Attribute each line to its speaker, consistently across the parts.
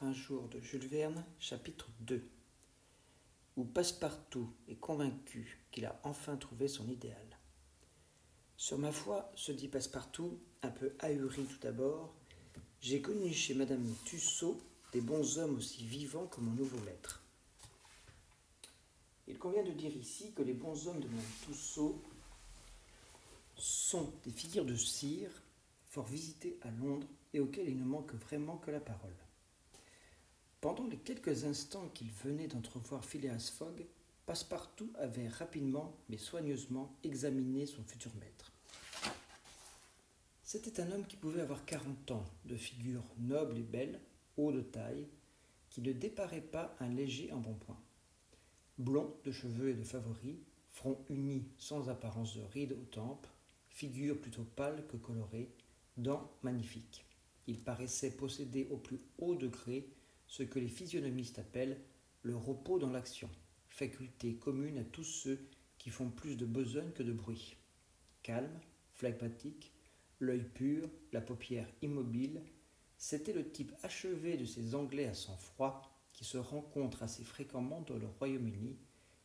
Speaker 1: 180 jours de Jules Verne, chapitre 2, où Passepartout est convaincu qu'il a enfin trouvé son idéal. Sur ma foi, se dit Passepartout, un peu ahuri tout d'abord, j'ai connu chez Madame Tussaud des bons hommes aussi vivants que mon nouveau maître. Il convient de dire ici que les bons hommes de Madame Tussaud sont des figures de cire fort visitées à Londres et auxquelles il ne manque vraiment que la parole. Pendant les quelques instants qu'il venait d'entrevoir Phileas Fogg, Passepartout avait rapidement mais soigneusement examiné son futur maître. C'était un homme qui pouvait avoir quarante ans, de figure noble et belle, haut de taille, qui ne déparait pas un léger embonpoint. Blond de cheveux et de favoris, front uni sans apparence de rides aux tempes, figure plutôt pâle que colorée, dents magnifiques. Il paraissait posséder au plus haut degré ce que les physionomistes appellent le repos dans l'action, faculté commune à tous ceux qui font plus de besogne que de bruit. Calme, phlegmatique, l'œil pur, la paupière immobile, c'était le type achevé de ces Anglais à sang-froid qui se rencontrent assez fréquemment dans le Royaume-Uni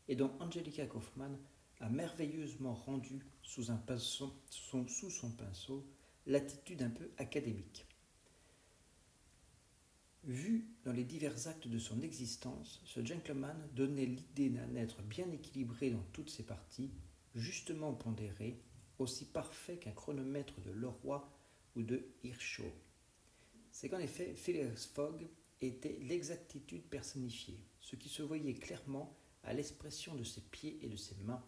Speaker 1: et dont Angelica Kaufmann a merveilleusement rendu sous son pinceau l'attitude un peu académique. Vu dans les divers actes de son existence, ce gentleman donnait l'idée d'un être bien équilibré dans toutes ses parties, justement pondéré, aussi parfait qu'un chronomètre de Leroy ou de Hirschau. C'est qu'en effet, Phileas Fogg était l'exactitude personnifiée, ce qui se voyait clairement à l'expression de ses pieds et de ses mains,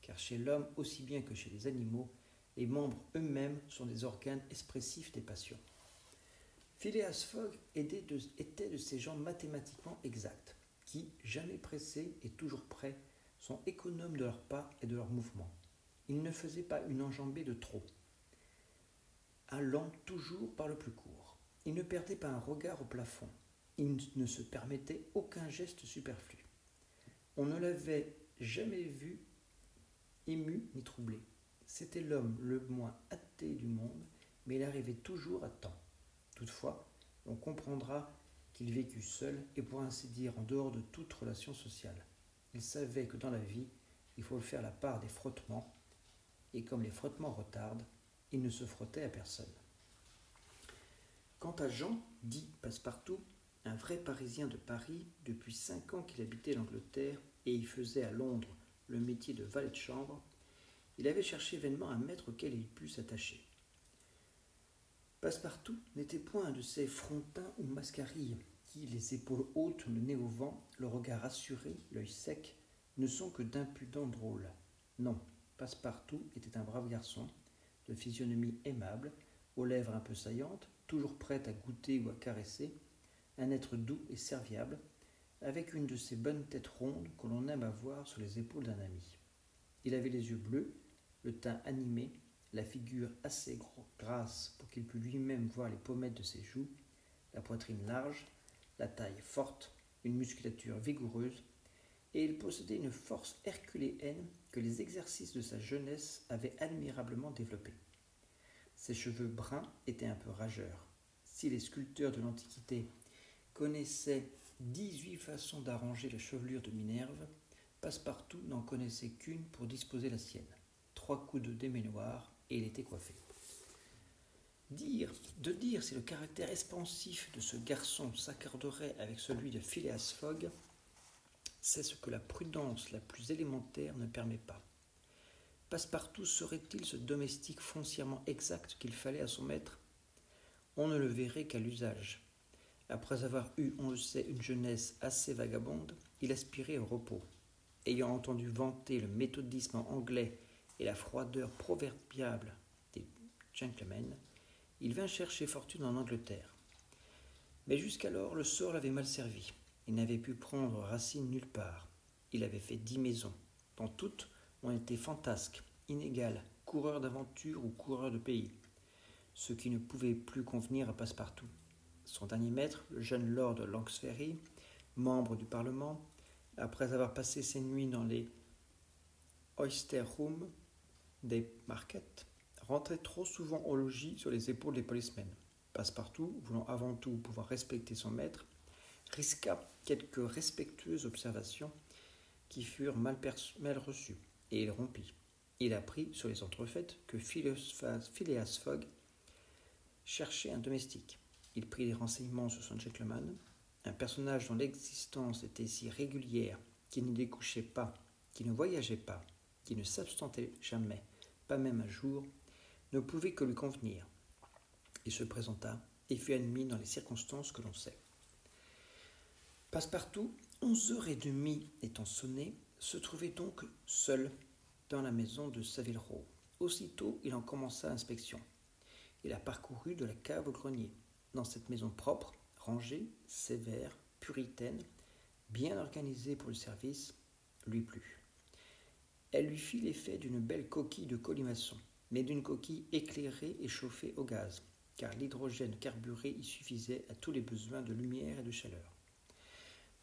Speaker 1: car chez l'homme aussi bien que chez les animaux, les membres eux-mêmes sont des organes expressifs des passions. Phileas Fogg était de, ces gens mathématiquement exacts, qui, jamais pressés et toujours prêts, sont économes de leurs pas et de leurs mouvements. Il ne faisait pas une enjambée de trop, allant toujours par le plus court. Il ne perdait pas un regard au plafond. Il ne se permettait aucun geste superflu. On ne l'avait jamais vu ému ni troublé. C'était l'homme le moins hâté du monde, mais il arrivait toujours à temps. Toutefois, on comprendra qu'il vécut seul et pour ainsi dire en dehors de toute relation sociale. Il savait que dans la vie, il faut faire la part des frottements, et comme les frottements retardent, il ne se frottait à personne. Quant à Jean, dit Passepartout, un vrai Parisien de Paris, depuis cinq ans qu'il habitait l'Angleterre et y faisait à Londres le métier de valet de chambre, il avait cherché vainement un maître auquel il pût s'attacher. Passepartout n'était point un de ces frontins ou mascarilles qui, les épaules hautes, le nez au vent, le regard assuré, l'œil sec, ne sont que d'impudents drôles. Non, Passepartout était un brave garçon, de physionomie aimable, aux lèvres un peu saillantes, toujours prêt à goûter ou à caresser, un être doux et serviable, avec une de ces bonnes têtes rondes que l'on aime à voir sur les épaules d'un ami. Il avait les yeux bleus, le teint animé, la figure assez grasse pour qu'il pût lui-même voir les pommettes de ses joues, la poitrine large, la taille forte, une musculature vigoureuse, et il possédait une force herculéenne que les exercices de sa jeunesse avaient admirablement développée. Ses cheveux bruns étaient un peu rageurs. Si les sculpteurs de l'Antiquité connaissaient dix-huit façons d'arranger la chevelure de Minerve, Passepartout n'en connaissait qu'une pour disposer la sienne. Trois coups de déménoir et il était coiffé. Dire, de dire si le caractère expansif de ce garçon s'accorderait avec celui de Phileas Fogg, c'est ce que la prudence la plus élémentaire ne permet pas. Passepartout serait-il ce domestique foncièrement exact qu'il fallait à son maître? On ne le verrait qu'à l'usage. Après avoir eu, on le sait, une jeunesse assez vagabonde, il aspirait au repos. Ayant entendu vanter le méthodisme anglais et la froideur proverbiable des gentlemen, il vint chercher fortune en Angleterre. Mais jusqu'alors, le sort l'avait mal servi. Il n'avait pu prendre racine nulle part. Il avait fait dix maisons. Dans toutes, on était fantasque, inégal, coureur d'aventure ou coureur de pays, ce qui ne pouvait plus convenir à Passepartout. Son dernier maître, le jeune lord Langsferry, membre du Parlement, après avoir passé ses nuits dans les oyster des markets, rentrait trop souvent au logis sur les épaules des policemen. Passepartout, voulant avant tout pouvoir respecter son maître, risqua quelques respectueuses observations qui furent mal, mal reçues, et il rompit. Il apprit sur les entrefaites que Phileas Fogg cherchait un domestique. Il prit des renseignements sur son gentleman, un personnage dont l'existence était si régulière, qui ne découchait pas, qui ne voyageait pas, qui ne s'abstentait jamais, même un jour, ne pouvait que lui convenir. Il se présenta et fut admis dans les circonstances que l'on sait. Passepartout, onze heures et demie étant sonné, se trouvait donc seul dans la maison de Savile Row. Aussitôt, il en commença l'inspection. Il a parcouru de la cave au grenier. Dans cette maison propre, rangée, sévère, puritaine, bien organisée pour le service, lui plut. Elle lui fit l'effet d'une belle coquille de colimaçon, mais d'une coquille éclairée et chauffée au gaz, car l'hydrogène carburé y suffisait à tous les besoins de lumière et de chaleur.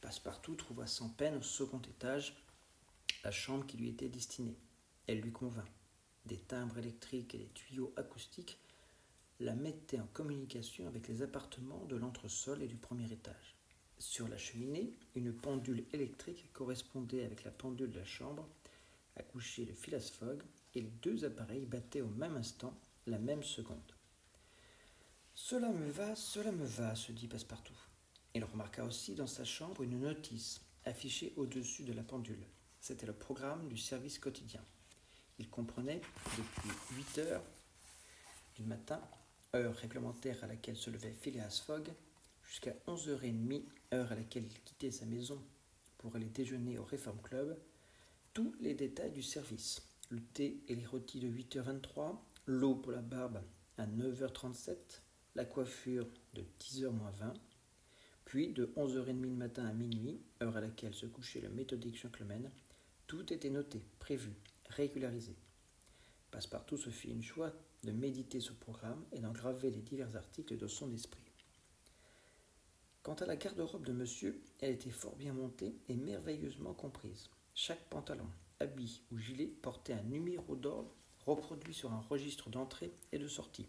Speaker 1: Passepartout trouva sans peine au second étage la chambre qui lui était destinée. Elle lui convint. Des timbres électriques et des tuyaux acoustiques la mettaient en communication avec les appartements de l'entresol et du premier étage. Sur la cheminée, une pendule électrique correspondait avec la pendule de la chambre à coucher de Phileas Fogg et les deux appareils battaient au même instant, la même seconde. Cela me va, cela me va, se dit Passepartout. Il remarqua aussi dans sa chambre une notice affichée au-dessus de la pendule. C'était le programme du service quotidien. Il comprenait depuis 8 heures du matin, heure réglementaire à laquelle se levait Phileas Fogg, jusqu'à 11h30, heure à laquelle il quittait sa maison pour aller déjeuner au Reform Club, tous les détails du service. Le thé et les rôtis de 8h23, l'eau pour la barbe à 9h37, la coiffure de 10h 20, puis de 11h30 le matin à minuit, heure à laquelle se couchait le méthodique gentleman, tout était noté, prévu, régularisé. Passepartout se fit une joie de méditer ce programme et d'engraver les divers articles de son esprit. Quant à la garde-robe de monsieur, elle était fort bien montée et merveilleusement comprise. Chaque pantalon, habit ou gilet portait un numéro d'ordre reproduit sur un registre d'entrée et de sortie,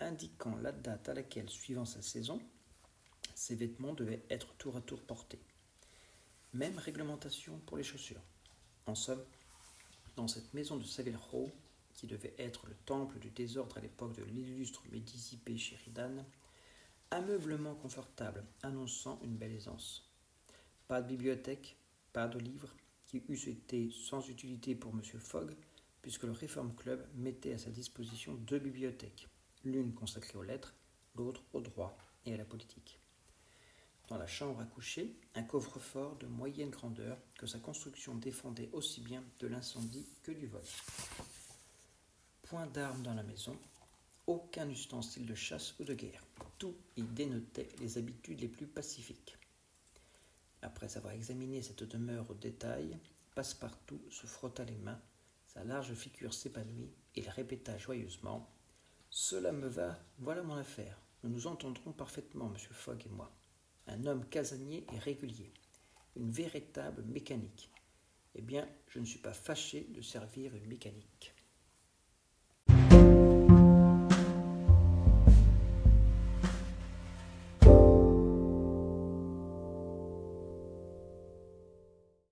Speaker 1: indiquant la date à laquelle, suivant sa saison, ces vêtements devaient être tour à tour portés. Même réglementation pour les chaussures. En somme, dans cette maison de Savile Row, qui devait être le temple du désordre à l'époque de l'illustre Médicis P. Sheridan, ameublement confortable annonçant une belle aisance. Pas de bibliothèque, pas de livres, qui eussent été sans utilité pour M. Fogg, puisque le Reform Club mettait à sa disposition deux bibliothèques, l'une consacrée aux lettres, l'autre au droit et à la politique dans la chambre à coucher un coffre-fort de moyenne grandeur que sa construction défendait aussi bien de l'incendie que du vol. Point d'armes dans la maison, aucun ustensile de chasse ou de guerre. Tout y dénotait les habitudes les plus pacifiques. Après avoir examiné cette demeure au détail, Passepartout se frotta les mains, sa large figure s'épanouit, et il répéta joyeusement Cela me va, voilà mon affaire. Nous nous entendrons parfaitement, monsieur Fogg et moi un homme casanier et régulier, une véritable mécanique. Eh bien, je ne suis pas fâché de servir une mécanique.